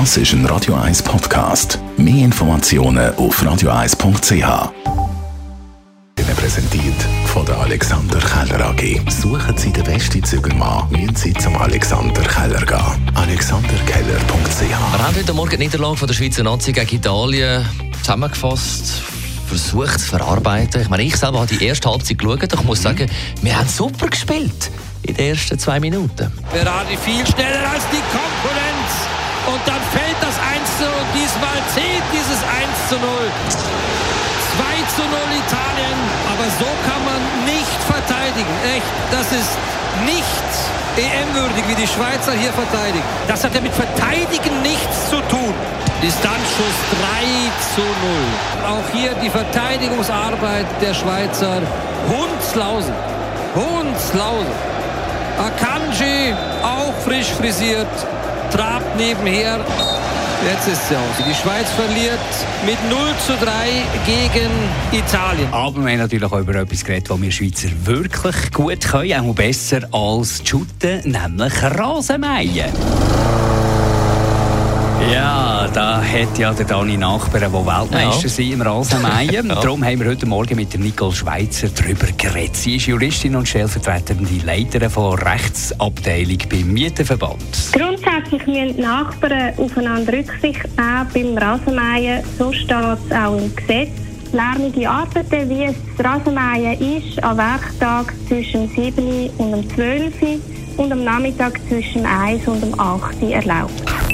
Das ist ein Radio 1 Podcast. Mehr Informationen auf radio1.ch. Präsentiert von der Alexander Keller AG. Suchen Sie den besten Zügelmann, müssen Sie zum Alexander Keller gehen. AlexanderKeller.ch Wir haben heute Morgen die Niederlage von der Schweizer Nazi gegen Italien zusammengefasst versucht zu verarbeiten. Ich meine, ich selber habe die erste Halbzeit geschaut und ich muss sagen, wir haben super gespielt in den ersten zwei Minuten. Ferrari viel schneller als die Konkurrenz. 1 zu 0. 2 zu 0 Italien, aber so kann man nicht verteidigen. Echt, das ist nicht EM-würdig, wie die Schweizer hier verteidigen. Das hat ja mit Verteidigen nichts zu tun. Distanzschuss 3 zu 0. Auch hier die Verteidigungsarbeit der Schweizer. Hundslausen. Hundslausen. Akanji, auch frisch frisiert, trabt nebenher. Jetzt ist sie aus. Die Schweiz verliert mit 0 zu 3 gegen Italien. Aber wir haben natürlich auch über etwas geredet, was wir Schweizer wirklich gut können, auch besser als Shooten, nämlich Rasenmähen. Ja, da hat ja der Dani Nachbarn, der Weltmeister ja. sind im Rasenmähen. ja. Darum haben wir heute Morgen mit der Nicole Schweizer darüber geredet. Sie ist Juristin und stellvertretende Leiterin von Rechtsabteilung beim Mietenverband. Grundsätzlich müssen Nachbarn aufeinander Rücksicht nehmen beim Rasenmähen. So steht es auch im Gesetz. Lärmige Arbeiten, wie es das Rasenmähen ist, am Werktag zwischen 7 und 12 und am Nachmittag zwischen 1 und 8 erlaubt.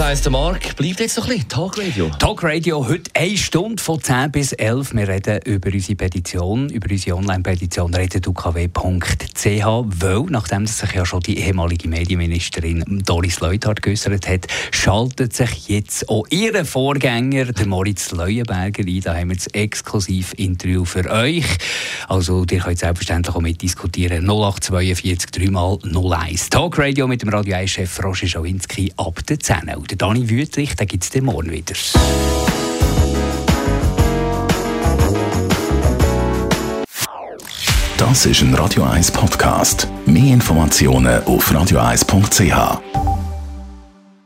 Heisst, der Marc bleibt jetzt noch ein bisschen Talk Radio. Talk Radio, heute eine Stunde von 10 bis 11. Wir reden über unsere Petition, über unsere Online-Petition redukw.ch, weil, nachdem sich ja schon die ehemalige Medienministerin Doris Leuthard geäußert hat, schaltet sich jetzt auch ihr Vorgänger, der Moritz Leuenberger, ein. Da haben wir das exklusiv Interview für euch. Also, ihr könnt selbstverständlich auch mitdiskutieren. 0842 3 mal 01. Talk Radio mit dem Radio 1-Chef Roger Schawinski ab der 10. Genau. Der Dani Wüthrich, den gibt es morgen wieder. Das ist ein Radio 1 Podcast. Mehr Informationen auf radio1.ch.